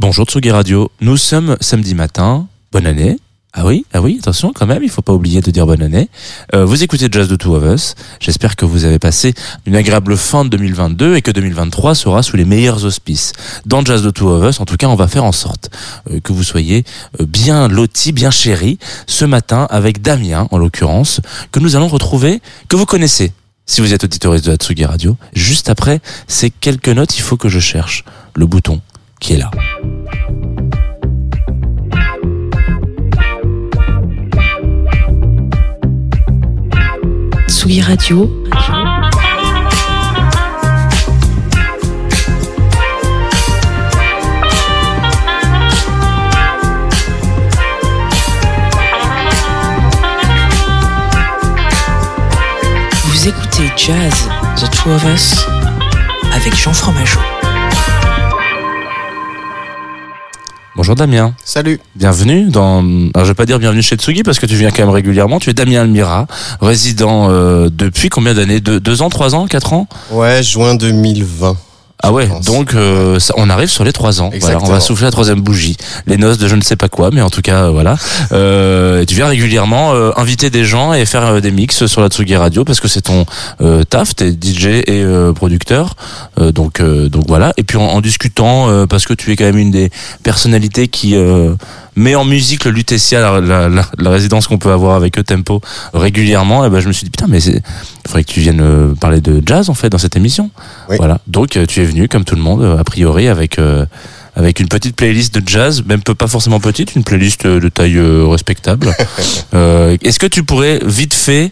Bonjour Tsugi Radio, nous sommes samedi matin, bonne année. Ah oui, ah oui, attention quand même, il faut pas oublier de dire bonne année. Euh, vous écoutez Jazz de Two of Us. J'espère que vous avez passé une agréable fin de 2022 et que 2023 sera sous les meilleurs auspices. Dans Jazz de Two of Us, en tout cas, on va faire en sorte euh, que vous soyez euh, bien lotis, bien chéris ce matin avec Damien, en l'occurrence, que nous allons retrouver, que vous connaissez. Si vous êtes auditoriste de la Tsugi Radio, juste après ces quelques notes, il faut que je cherche le bouton qui est là. Tsugi Radio. Vous écoutez Jazz, The Two of Us, avec Jean Fromageau. Bonjour Damien. Salut. Bienvenue dans. Alors je vais pas dire bienvenue chez Tsugi parce que tu viens quand même régulièrement. Tu es Damien Almira, résident euh, depuis combien d'années? Deux, deux ans, trois ans, quatre ans? Ouais, juin 2020. Ah ouais, donc euh, ça- on arrive sur les trois ans. Voilà, on va souffler la troisième bougie. Les noces de je ne sais pas quoi, mais en tout cas, euh, voilà. Euh, tu viens régulièrement euh, inviter des gens et faire euh, des mix sur la Tsugi Radio parce que c'est ton euh, taf, t'es DJ et euh, producteur. Euh, donc, euh, donc voilà. Et puis en, en discutant, euh, parce que tu es quand même une des personnalités qui euh, met en musique le Lutetia, la, la, la, la résidence qu'on peut avoir avec eux Tempo régulièrement. Et ben je me suis dit putain, mais il faudrait que tu viennes euh, parler de jazz en fait dans cette émission. Oui. Voilà. Donc euh, tu es venu comme tout le monde, euh, a priori avec euh, avec une petite playlist de jazz, même pas forcément petite, une playlist de taille respectable. Euh, Est-ce que tu pourrais vite fait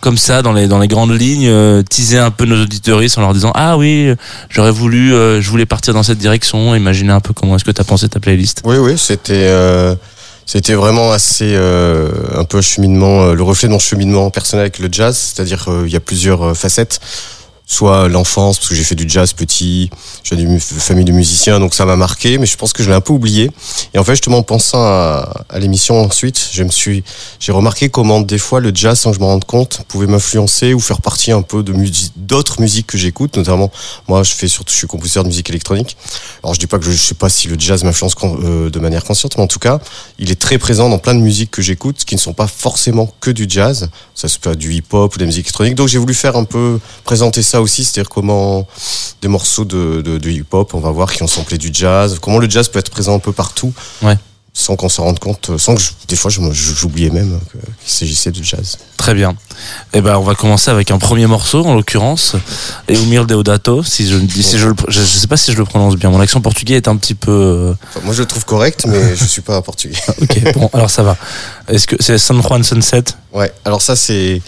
comme ça dans les dans les grandes lignes euh, teaser un peu nos auditoristes en leur disant ah oui j'aurais voulu euh, je voulais partir dans cette direction imaginer un peu comment est-ce que tu as pensé ta playlist? Oui, oui, c'était euh, c'était vraiment assez euh, un peu cheminement, euh, le reflet de mon cheminement personnel avec le jazz, c'est-à-dire euh, il y a plusieurs euh, facettes. Soit l'enfance, parce que j'ai fait du jazz petit, j'ai d'une famille de musiciens, donc ça m'a marqué, mais je pense que je l'ai un peu oublié. Et en fait, justement, en pensant à, à l'émission ensuite, je me suis, j'ai remarqué comment des fois le jazz, sans que je m'en rende compte, pouvait m'influencer ou faire partie un peu de musique, d'autres musiques que j'écoute, notamment moi, je fais surtout, je suis compositeur de musique électronique. Alors je dis pas que je, je sais pas si le jazz m'influence euh, de manière consciente, mais en tout cas, il est très présent dans plein de musiques que j'écoute, qui ne sont pas forcément que du jazz. Ça se peut du hip-hop ou de la musique électronique. Donc j'ai voulu faire un peu présenter ça aussi, c'est-à-dire comment des morceaux de, de, de hip-hop, on va voir, qui ont samplé du jazz, comment le jazz peut être présent un peu partout. Ouais. Sans qu'on s'en rende compte, euh, sans que je- des fois j'oubliais même que- qu'il s'agissait de jazz. très bien eh ben on va commencer avec un premier morceau en l'occurrence Eumir Deodato si je dis si je le je, sais pas si je le prononce bien mon accent portugais est un petit peu euh, Enfin, moi je le trouve correct, mais je suis pas portugais. ok bon alors ça va est-ce que c'est San Juan Sunset? Ouais, alors ça c'est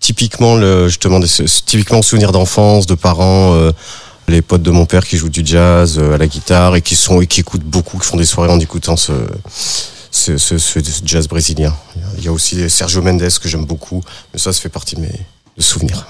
typiquement le justement typiquement souvenir d'enfance, de parents, euh, les potes de mon père qui jouent du jazz euh, à la guitare et qui sont et qui écoutent beaucoup, qui font des soirées en écoutant ce ce, ce, ce jazz brésilien. Il y a aussi Sergio Mendes que j'aime beaucoup, mais ça ça fait partie de mes souvenirs.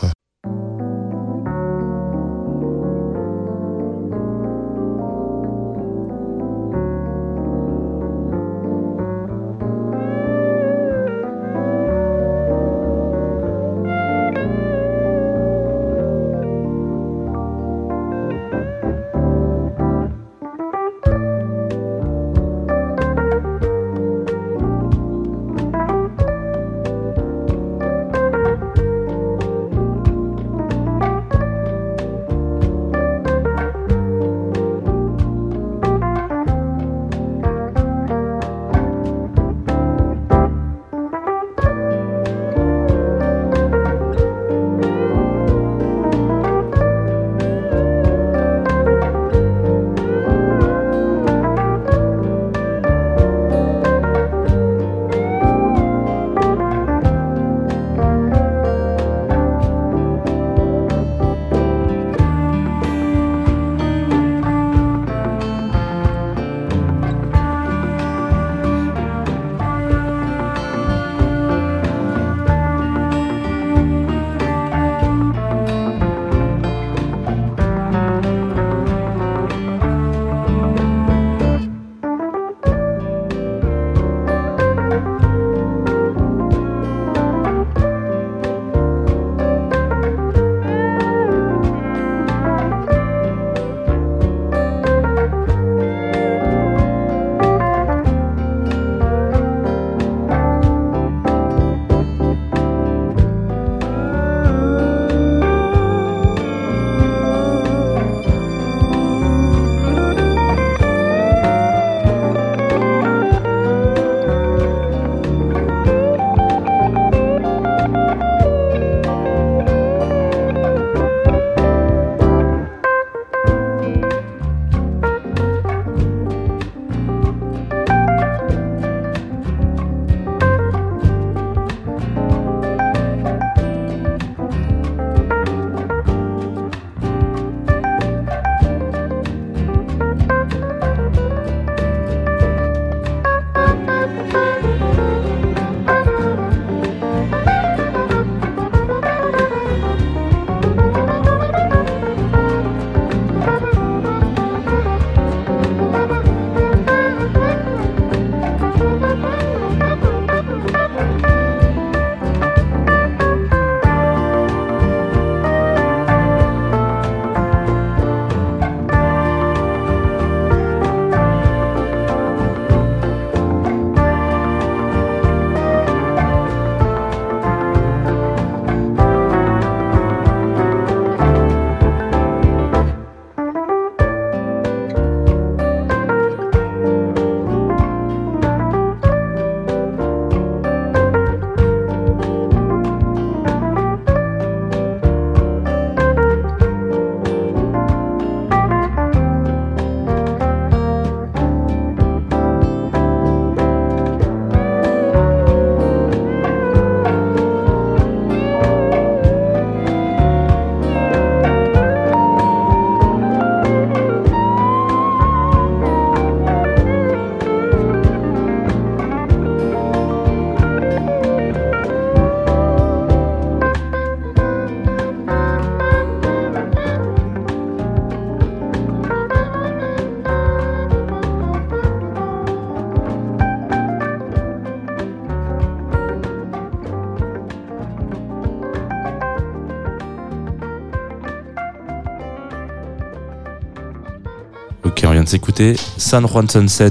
San Juan Sunset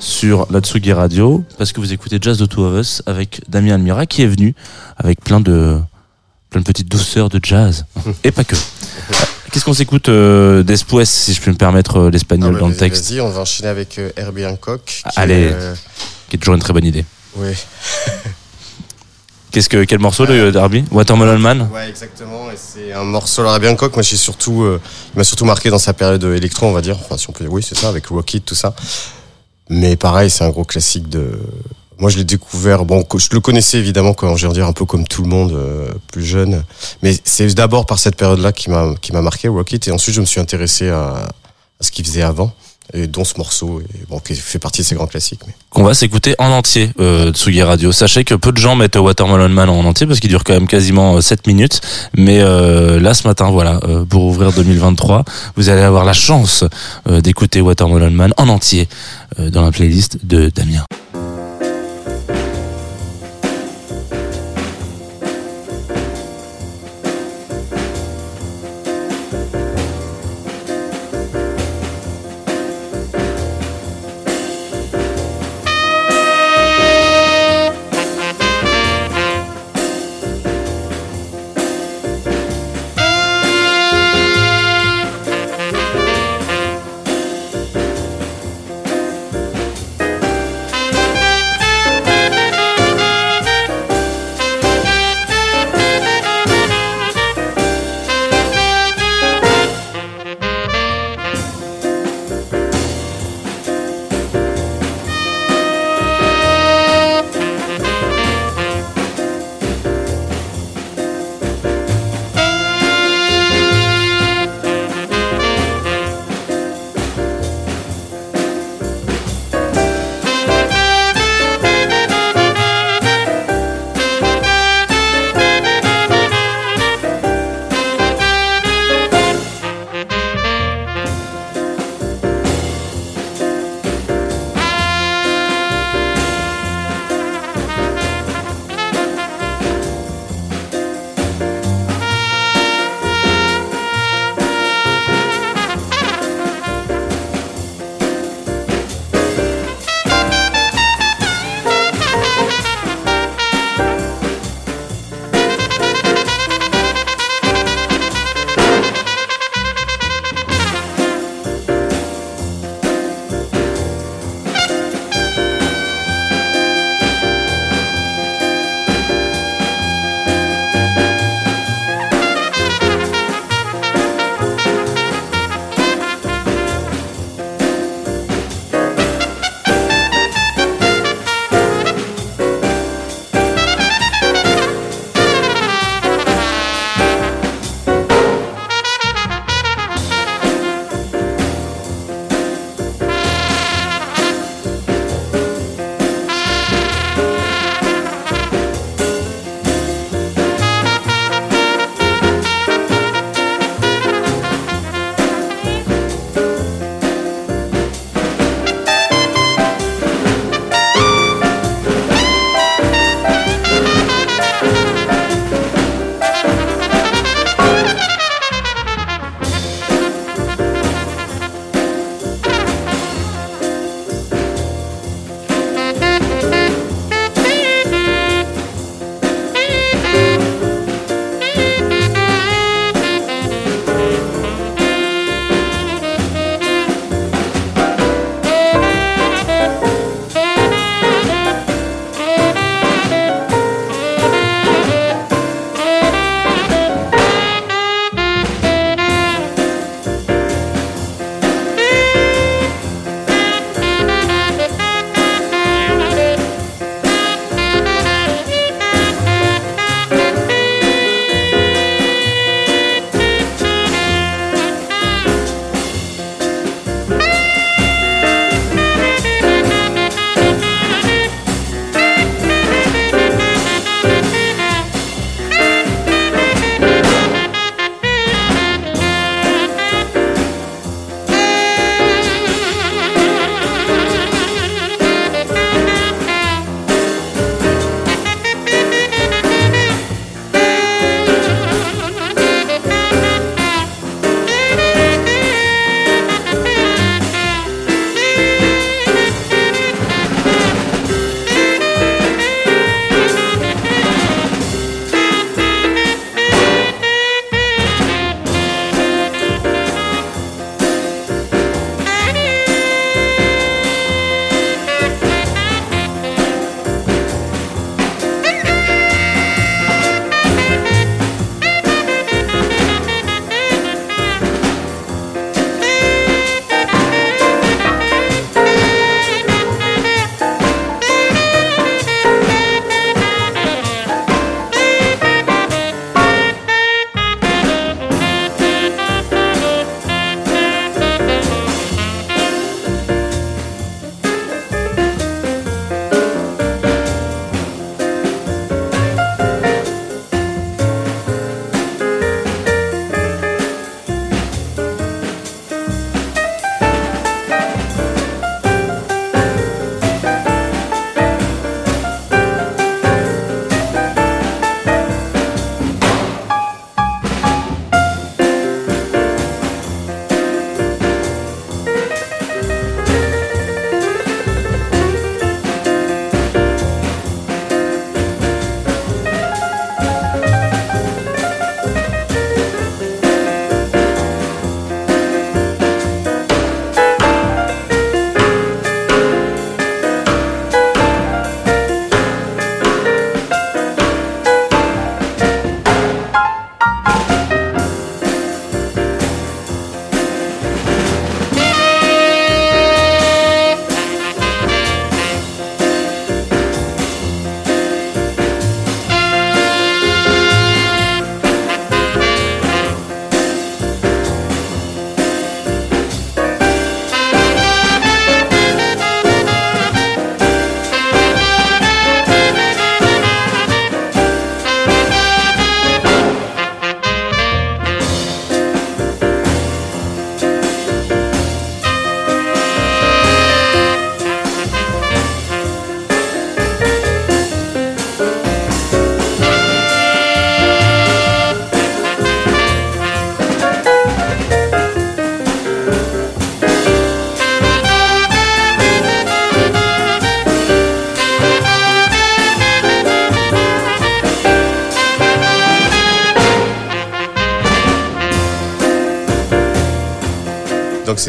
sur la Tsugi Radio parce que vous écoutez Jazz de Two of Us avec Damien Almira qui est venu avec plein de plein de petites douceurs de jazz et pas que. Qu'est-ce qu'on s'écoute euh, si je peux me permettre euh, l'espagnol Ah dans le texte, Vas-y, on va enchaîner avec euh, Herbie Hancock. qui Allez. est, euh, qui est toujours une très bonne idée. ouais. Qu'est-ce que quel morceau de Darby Watermelon Man? Ouais, exactement. Un morceau de Herbie Hancock. Moi, j'ai surtout, euh, il m'a surtout marqué dans sa période électro, on va dire. Enfin, si on peut dire, oui, c'est ça, avec Rocket, tout ça. Mais pareil, c'est un gros classique de. Moi, je l'ai découvert. Bon, je le connaissais évidemment quand j'ai dire un peu comme tout le monde, euh, plus jeune. Mais c'est d'abord par cette période-là qui m'a qui m'a marqué Rocket. Et ensuite, je me suis intéressé à ce qu'il faisait avant, et dont ce morceau, bon, qui fait partie de ses grands classiques. Mais... qu'on va s'écouter en entier euh, Tsugi Radio. Sachez que peu de gens mettent Watermelon Man en entier parce qu'il dure quand même quasiment euh, 7 minutes. Mais euh, là ce matin, voilà, euh, pour ouvrir 2023, vous allez avoir la chance euh, d'écouter Watermelon Man en entier euh, dans la playlist de Damien.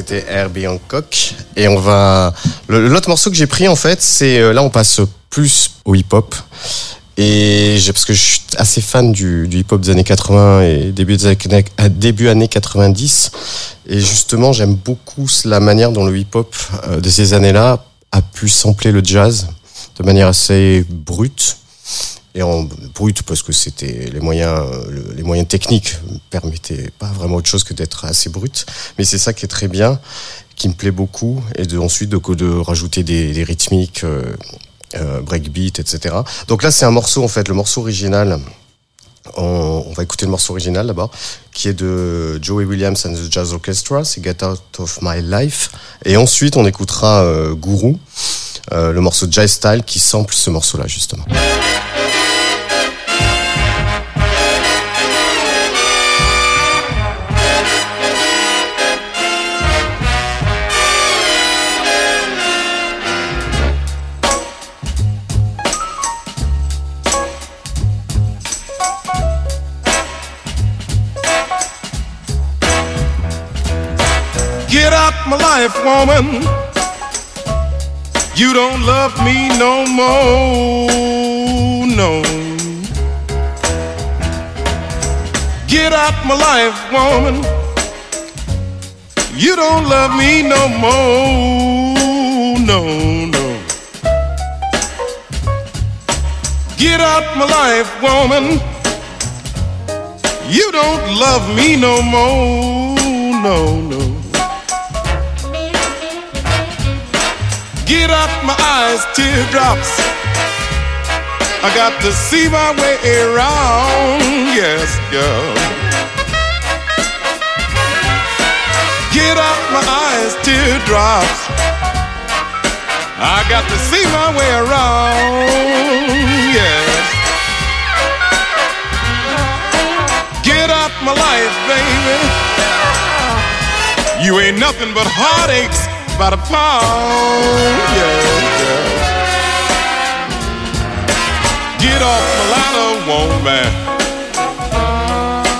C'était Herbie Hancock. Et on va. L'autre morceau que j'ai pris, en fait, c'est. euh, Là, on passe plus au hip-hop. Et parce que je suis assez fan du, hip-hop des années 80 et début des années, euh, début années 90. Et justement, j'aime beaucoup la manière dont le hip-hop euh, de ces années-là a pu sampler le jazz de manière assez brute. Et en brute parce que c'était les moyens, le- les moyens techniques permettaient pas vraiment autre chose que d'être assez brut. Mais c'est ça qui est très bien, qui me plaît beaucoup, et de ensuite de, de rajouter des, rythmiques, euh, euh, breakbeat, etc. Donc là, c'est un morceau en fait, le morceau original. On, va écouter le morceau original d'abord, qui est de Joey Williams and the Jazz Orchestra, c'est Get Out of My Life. Et ensuite, on écoutera euh, Guru, le morceau Jazz Style qui sample ce morceau-là justement. Life, woman. You don't love me no more, no. Get out my life, woman. You don't love me no more, no, no. Get out my life, woman. You don't love me no more, no, no. Get out my eyes, teardrops. I got to see my way around, yes, girl. Get out my eyes, teardrops. I got to see my way around, yes. Get out my life, baby. You ain't nothing but heartaches by the pound, yeah, yeah. Get off my ladder, woman.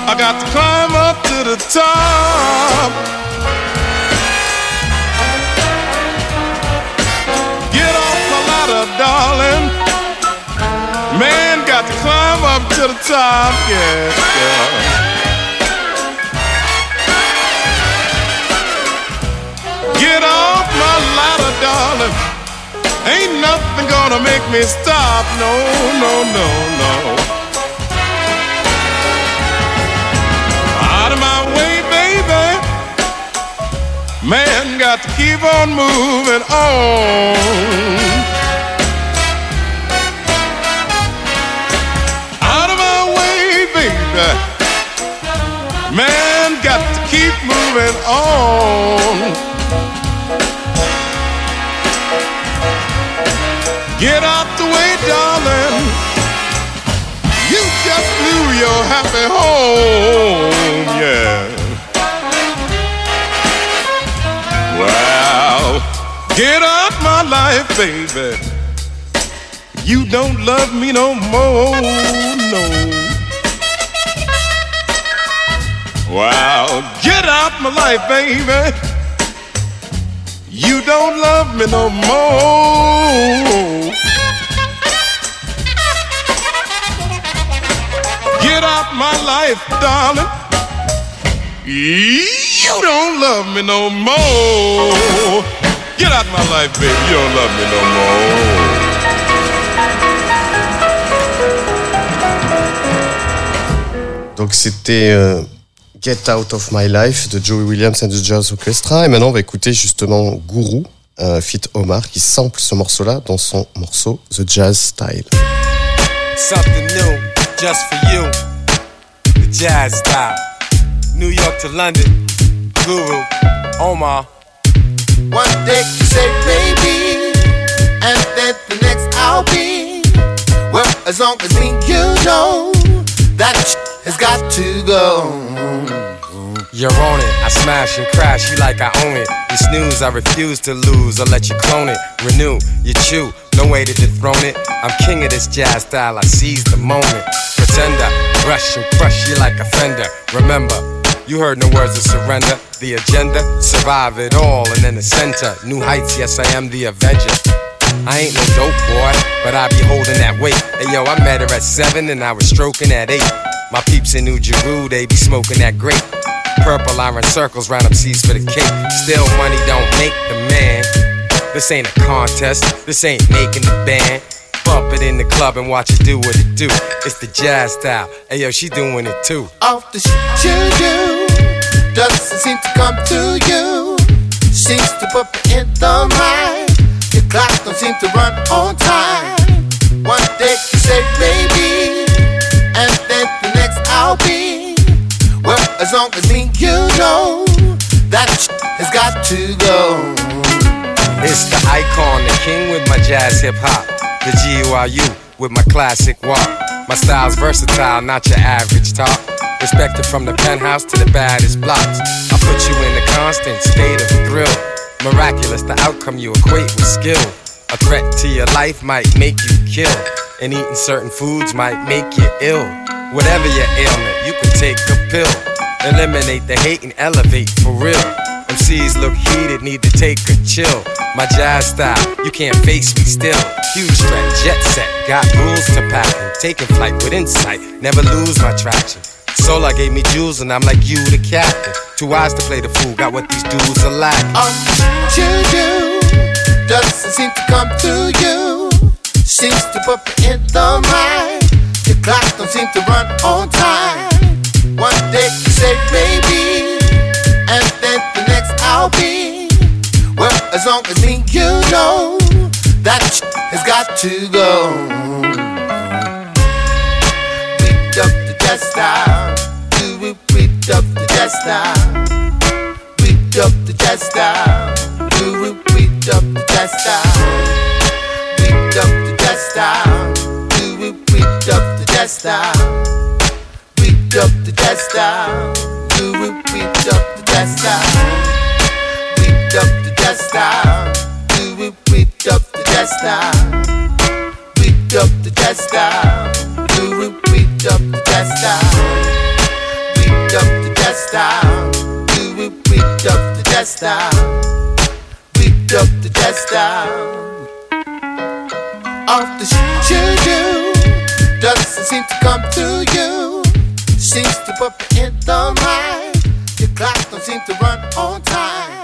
I got to climb up to the top. Get off my ladder, darling. Man, got to climb up to the top, yeah, yeah. Gonna make me stop. No, no, no, no. Out of my way, baby. Man, got to keep on moving on. Out of my way, baby. Man, got to keep moving on. Get out the way, darling. You just blew your happy home, yeah. Well, get out my life, baby. You don't love me no more, no. Wow, get out my life, baby. You don't love me no more. Get out my life, darling. You don't love me no more. Get out my life, baby. You don't love me no more. Donc c'était euh, Get Out of My Life de Joey Williams and the Jazz Orchestra. Et maintenant, on va écouter justement Guru, euh, Fit Omar, qui sample ce morceau-là dans son morceau The Jazz Style. Something new, just for you. The jazz style. New York to London. Guru, Omar. One day you say maybe, and then the next I'll be. Well, as long as me you know that has got to go. You're on it. I smash and crash you like I own it. You snooze, I refuse to lose. I'll let you clone it. Renew, you chew. No way to dethrone it. I'm king of this jazz style. I seize the moment. Pretender, rush and crush you like a fender. Remember, You heard no words of surrender. The agenda, survive it all, and then the center. New heights, yes, I am the Avenger. I ain't no dope boy, but I be holding that weight. Hey yo, I met her at seven and I was stroking at eight. My peeps in New Jeru, they be smoking that grape. Purple iron circles round up seats for the cake. Still, money don't make the man. This ain't a contest, this ain't making the band. Bump it in the club and watch it do what it do. It's the jazz style. Hey yo, she doing it too. Off the shit you do doesn't seem to come to you. Seems to put me in the mind. Your clock don't seem to run on time. One day you say maybe, as long as me you know that has got to go. It's the icon, the king with my jazz hip hop. The GURU with my classic walk. My style's versatile, not your average talk. Respected from the penthouse to the baddest blocks. I put you in a constant state of thrill. Miraculous, the outcome you equate with skill. A threat to your life might make you kill. And eating certain foods might make you ill. Whatever your ailment, you can take a pill. Eliminate the hate and elevate for real. MCs look heated, need to take a chill. My jazz style, you can't face me still. Huge threat, jet set, got rules to pack. Taking flight with insight, never lose my traction. Solar gave me jewels and I'm like you, the captain. Too wise to play the fool, got what these dudes are lacking. All you do doesn't seem to come to you. Seems to put me in the mind. The clock don't seem to run on time. Long as me you know that has got to go. Beat up the style. Do it, beat up the style. Beat up the style. Do it, beat up the style. Beat up the style. Do it, beat up the style. Beat up the style. Do it, beat up the jazz style. The jazz. Do it, the style. Beat up the jazz style. Do it, up the style. Beat up the jazz style. Do it, up the style. Beat up the style. Off the shit you do doesn't seem to come to you. Seems to put me in the mind. Your clock don't seem to run on time.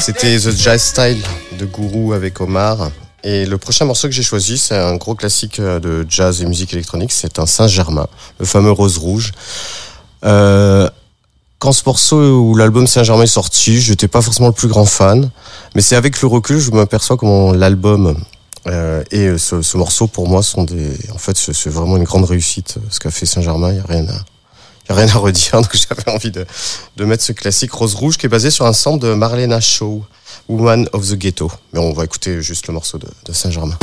C'était The Jazz Style de Guru avec Omar. Et le prochain morceau que j'ai choisi, c'est un gros classique euh, de jazz et musique électronique. C'est un Saint-Germain, le fameux Rose Rouge. Euh, quand ce morceau ou l'album Saint-Germain est sorti, j'étais pas forcément le plus grand fan. Mais c'est avec le recul, je m'aperçois comment l'album euh, et ce, ce morceau, pour moi, sont des. En fait, c'est vraiment une grande réussite. Ce qu'a fait Saint-Germain, il y a rien à. Rien à redire, donc j'avais envie de, de mettre ce classique Rose Rouge qui est basé sur un sample de Marlena Shaw. Woman of the Ghetto. Mais on va écouter juste le morceau de, de Saint-Germain.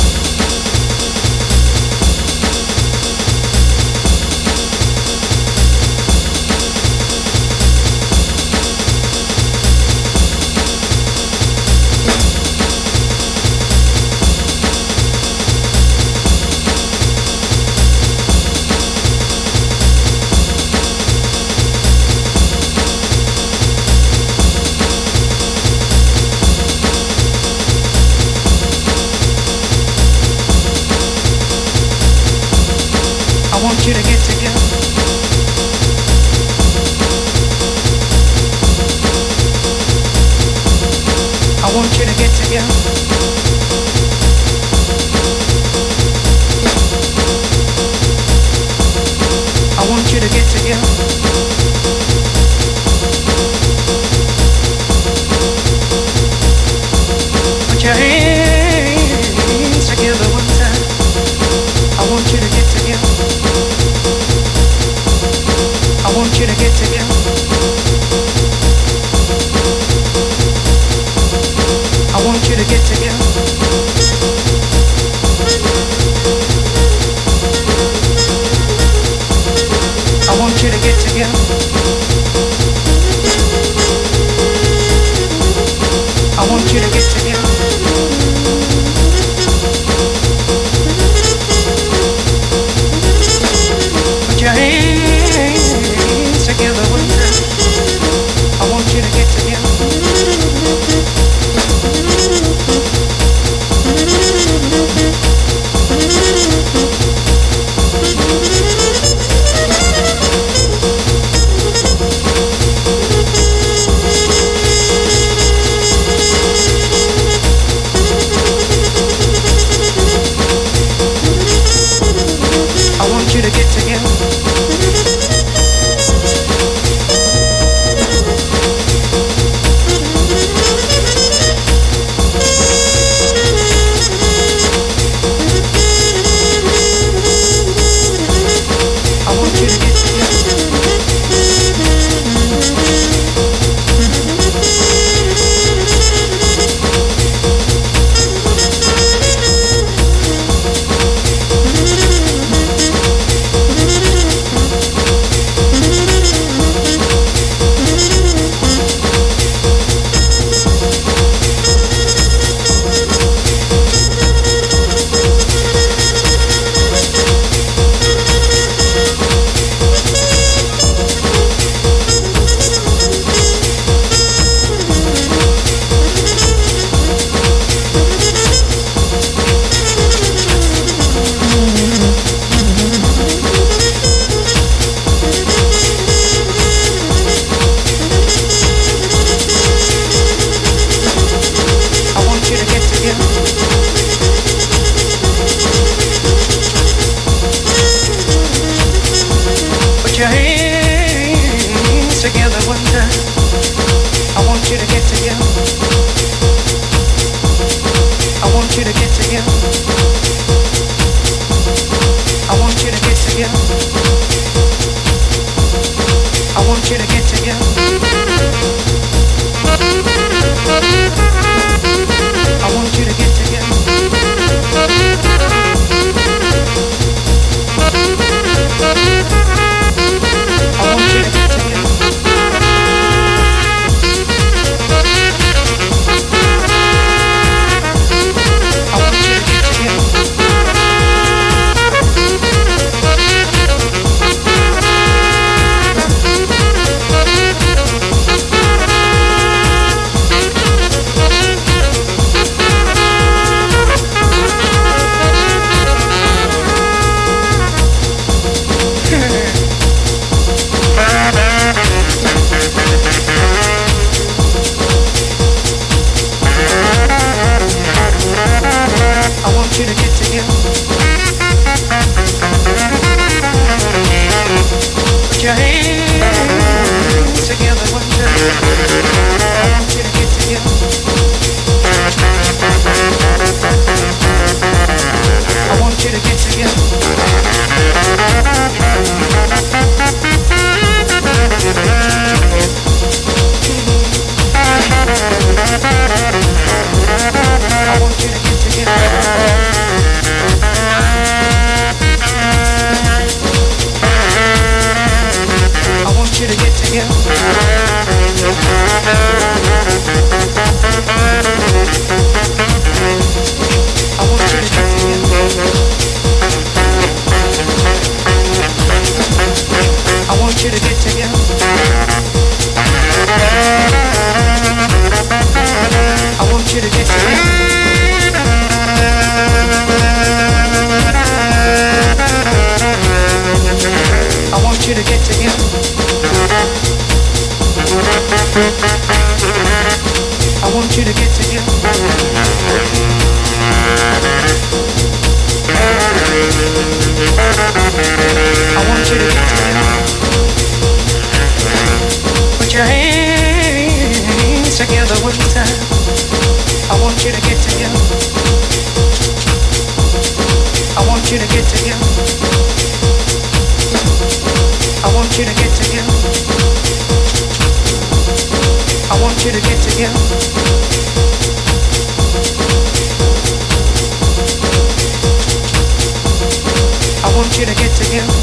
Want you to get together.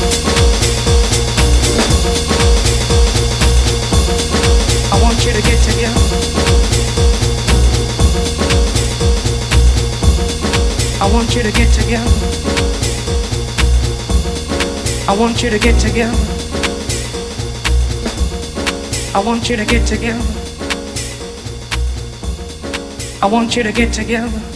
I want you to get together. I want you to get together. I want you to get together. I want you to get together. I want you to get together.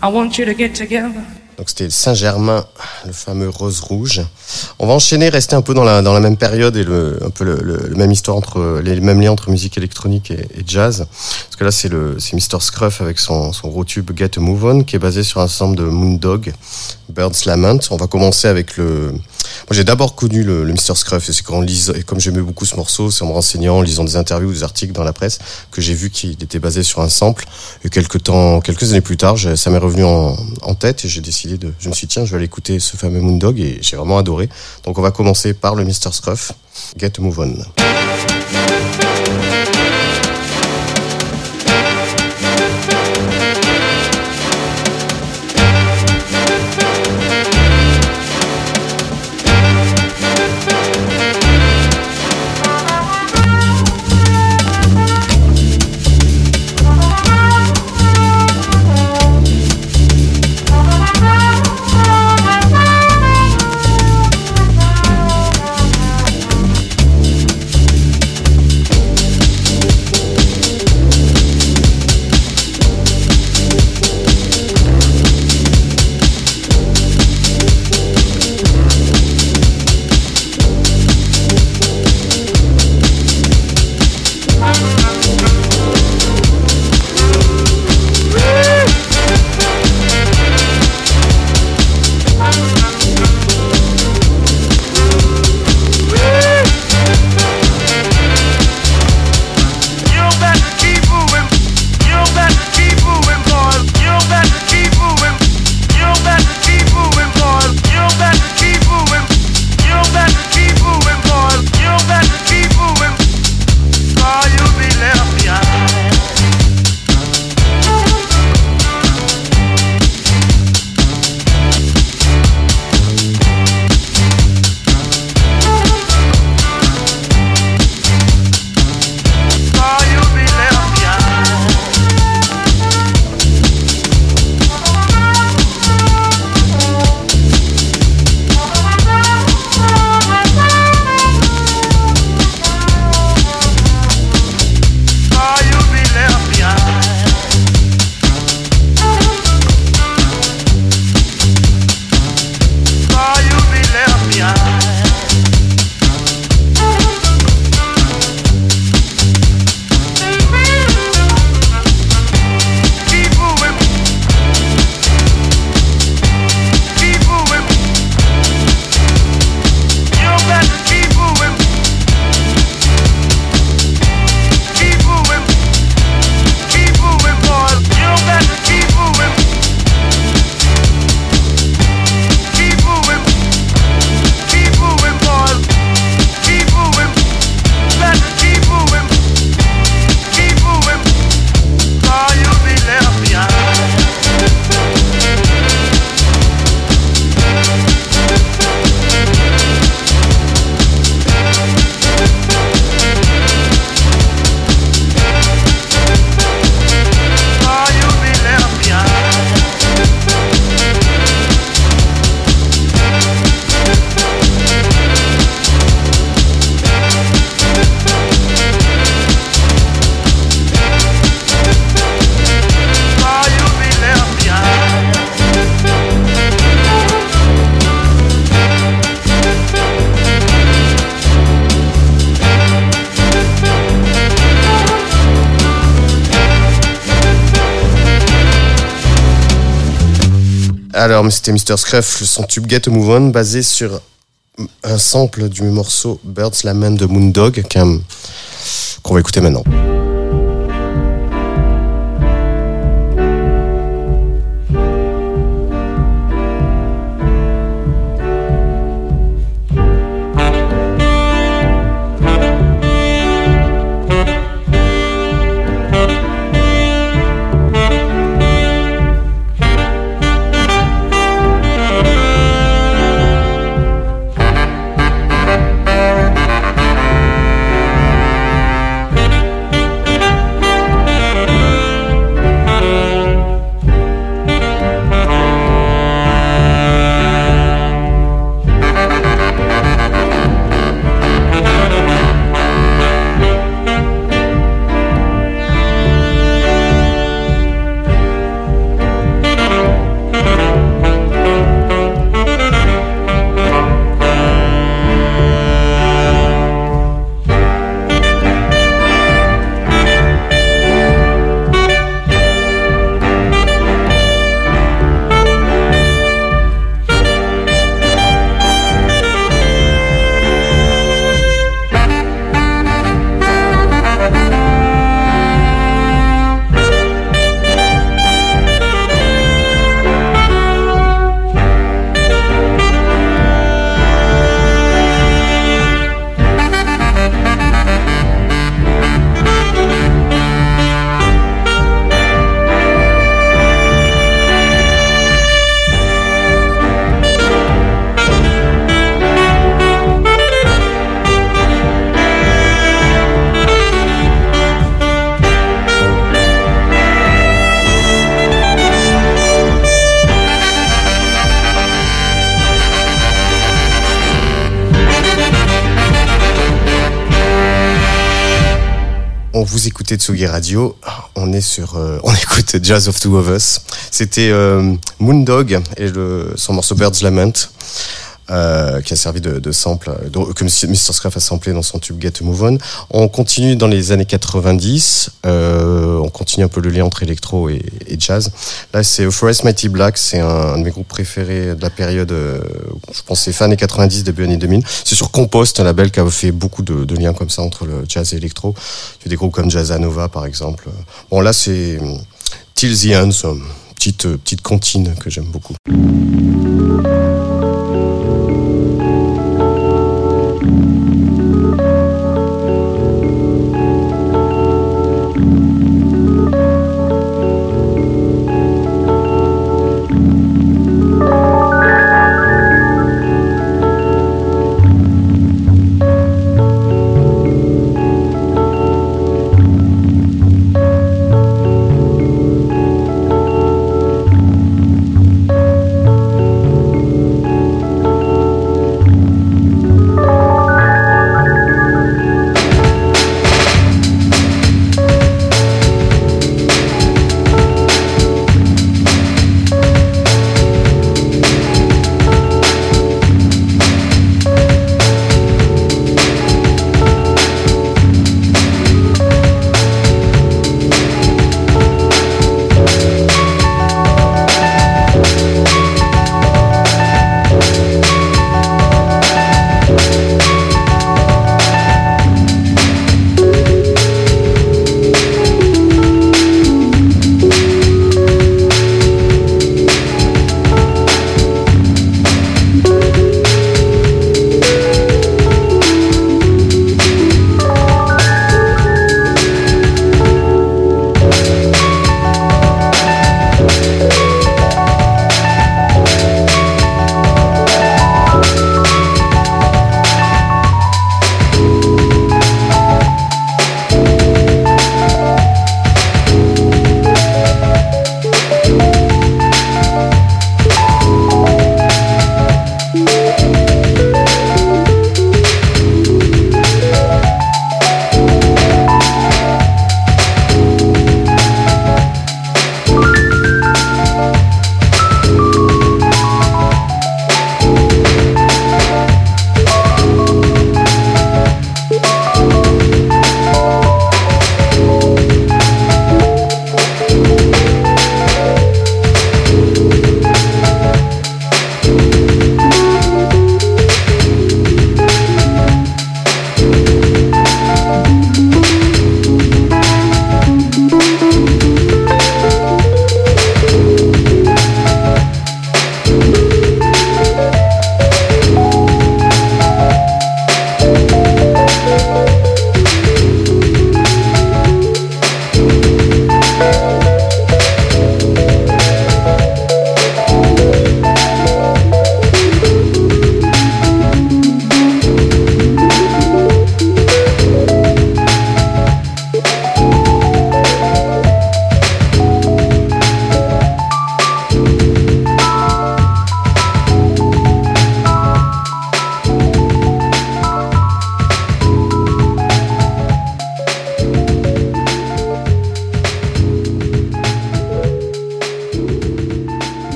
I want you to get together. Donc c'était Saint-Germain, le fameux rose rouge. On va enchaîner, rester un peu dans la, dans la même période et le, un peu le, même histoire entre les mêmes liens entre musique électronique et, et jazz. Parce que là c'est le c'est Mr Scruff avec son, son gros tube Get a Move On qui est basé sur un ensemble de Moondog, Bird's Lament. On va commencer avec le. Moi j'ai d'abord connu le, le Mr Scruff et c'est quand lise et comme j'aimais beaucoup ce morceau, c'est en me renseignant, en lisant des interviews, des articles dans la presse que j'ai vu qu'il était basé sur un sample. Et quelques temps, quelques années plus tard, ça m'est revenu en, en tête et j'ai décidé de. Je me suis dit, tiens, je vais aller écouter ce fameux Moondog et j'ai vraiment adoré. Donc on va commencer par le Mr Scruff, Get a Move On. Alors, c'était Mr. Scruff, son tube Get a Move On, basé sur un sample du morceau Bird's Lament de Moondog, qu'on va écouter maintenant. Vous écoutez Tsugi Radio, on est sur, euh, on écoute Jazz of Two of Us. C'était euh, Moondog et le, son morceau Bird's Lament, euh, qui a servi de, de sample, euh, que Mr. Scruff a samplé dans son tube Get to Move On. On continue dans les années 90, euh, on continue un peu le lien entre électro et, jazz. Là, c'est Forest Mighty Black, c'est un, de mes groupes préférés de la période, euh, je c'est fin années 90, début années 2000. C'est sur Compost, un label qui a fait beaucoup de, liens comme ça entre le jazz et l'électro. Il y a des groupes comme Jazzanova, par exemple. Bon, là, c'est Till the une petite, petite comptine que j'aime beaucoup.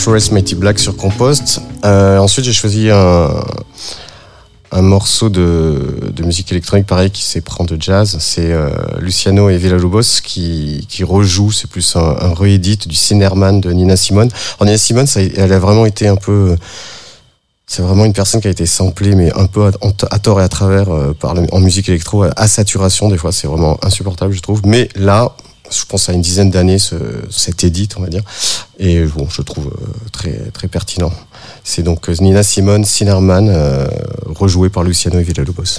Forest Mighty Black sur Compost. Euh, ensuite, j'ai choisi un, un morceau de, de musique électronique, pareil, qui s'éprend de jazz. C'est euh, Luciano et Villa-Lobos qui, qui rejouent, c'est plus un, un réédit du Cinerman de Nina Simone. Alors, Nina Simone, ça, elle a vraiment été un peu... C'est vraiment une personne qui a été samplée, mais un peu à, tort et à travers euh, par en musique électro, à saturation. Des fois, c'est vraiment insupportable, je trouve. Mais là, je pense à une dizaine d'années, ce, cet édit, on va dire. Et bon, je trouve euh, très, très pertinent. C'est donc euh, Nina Simone, Sinnerman, euh, rejoué par Luciano et Villalobos.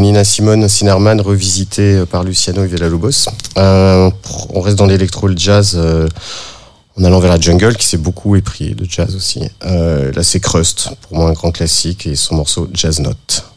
Nina Simone, Sinnerman, revisité euh, par Luciano Villalobos. Euh, on reste dans l'électro, le jazz, euh, en allant vers la jungle, qui s'est beaucoup épris de jazz aussi. Là, c'est Crust, pour moi un grand classique, et son morceau Jazz Note.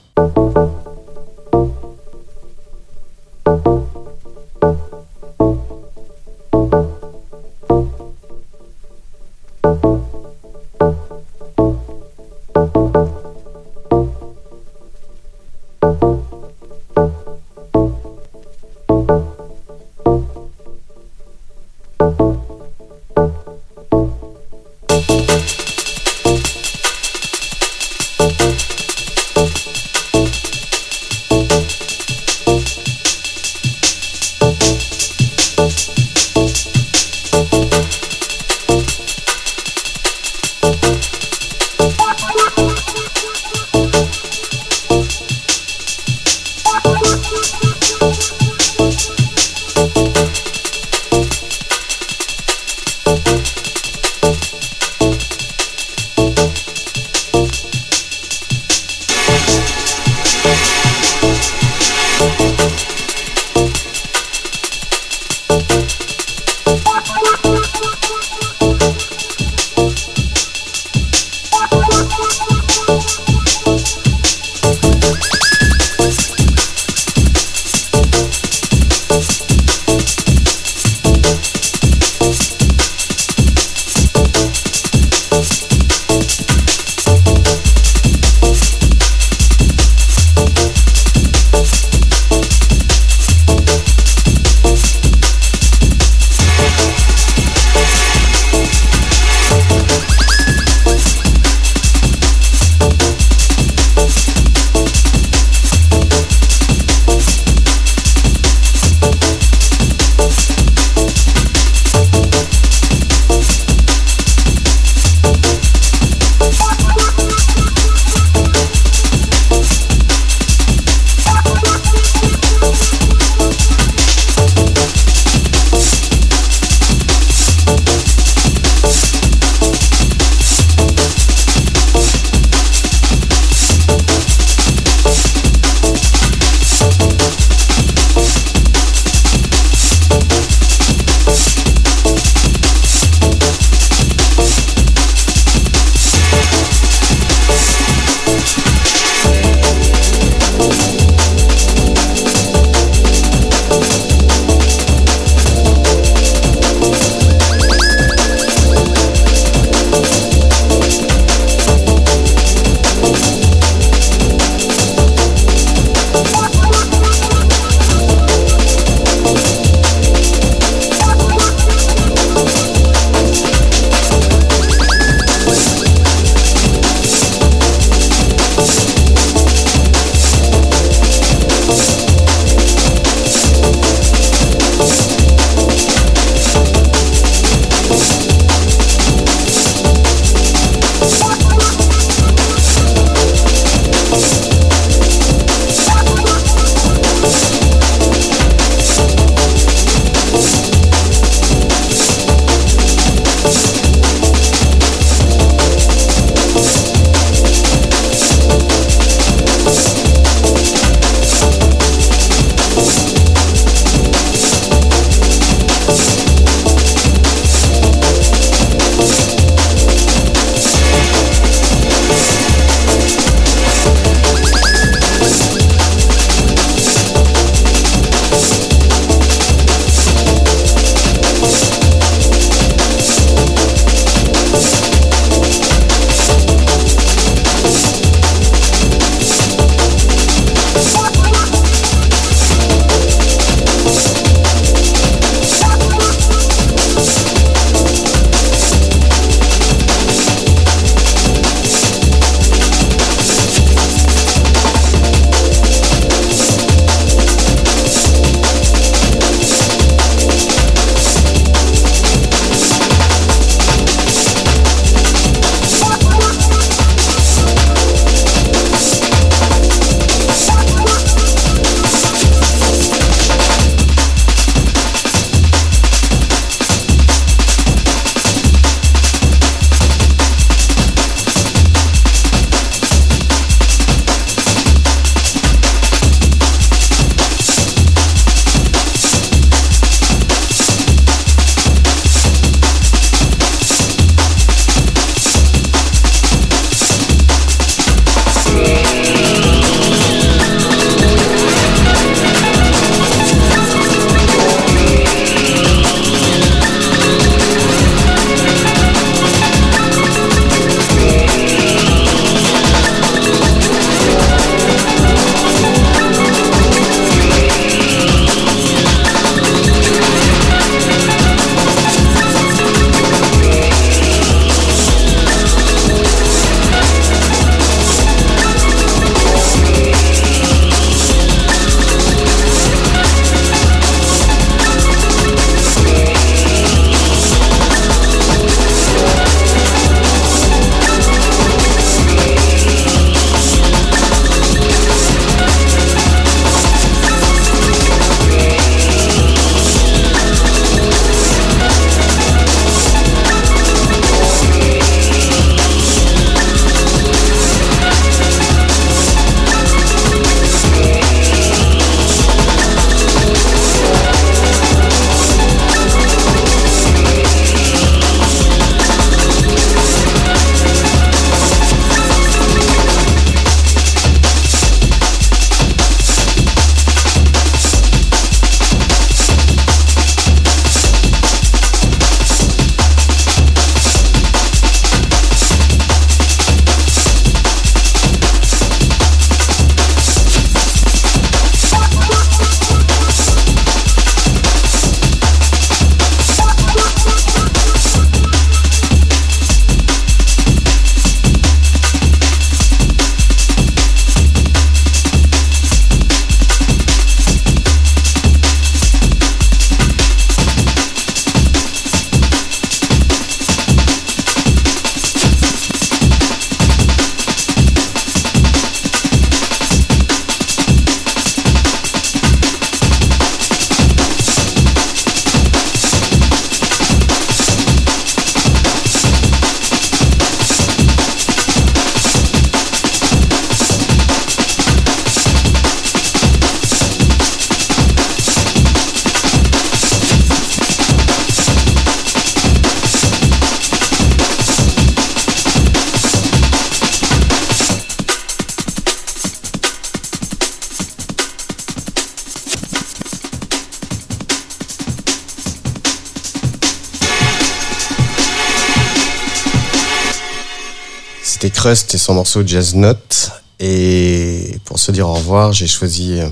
Crust et son morceau Jazz Note. Et pour se dire au revoir, j'ai choisi euh,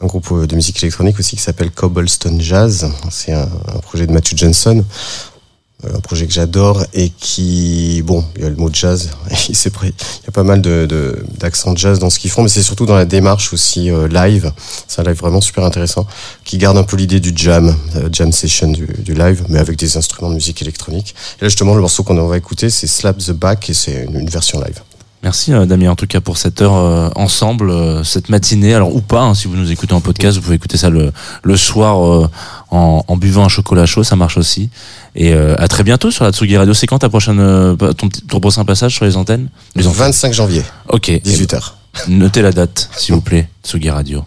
un groupe euh, de musique électronique aussi qui s'appelle Cobblestone Jazz. C'est un, projet de Matthew Johnson, un projet que j'adore et qui, bon, il y a le mot jazz, il il y a pas mal de, de- d'accents jazz dans ce qu'ils font, mais c'est surtout dans la démarche aussi euh, live. C'est un live vraiment super intéressant qui garde un peu l'idée du jam, euh, jam session du, live, mais avec des instruments de musique électronique. Et là justement, le morceau qu'on va écouter, c'est Slap the Back et c'est une, version live. Merci euh, Damien en tout cas pour cette heure euh, ensemble, euh, cette matinée. Alors ou pas, hein, si vous nous écoutez en podcast, vous pouvez écouter ça le, soir euh, en, en buvant un chocolat chaud, ça marche aussi. Et euh, à très bientôt sur la Tsugi Radio. C'est quand ta prochaine, euh, ton, prochain passage sur les antennes? Les Le antennes. 25 janvier, Ok. 18h. Notez la date, s'il vous plaît, Tsugi Radio.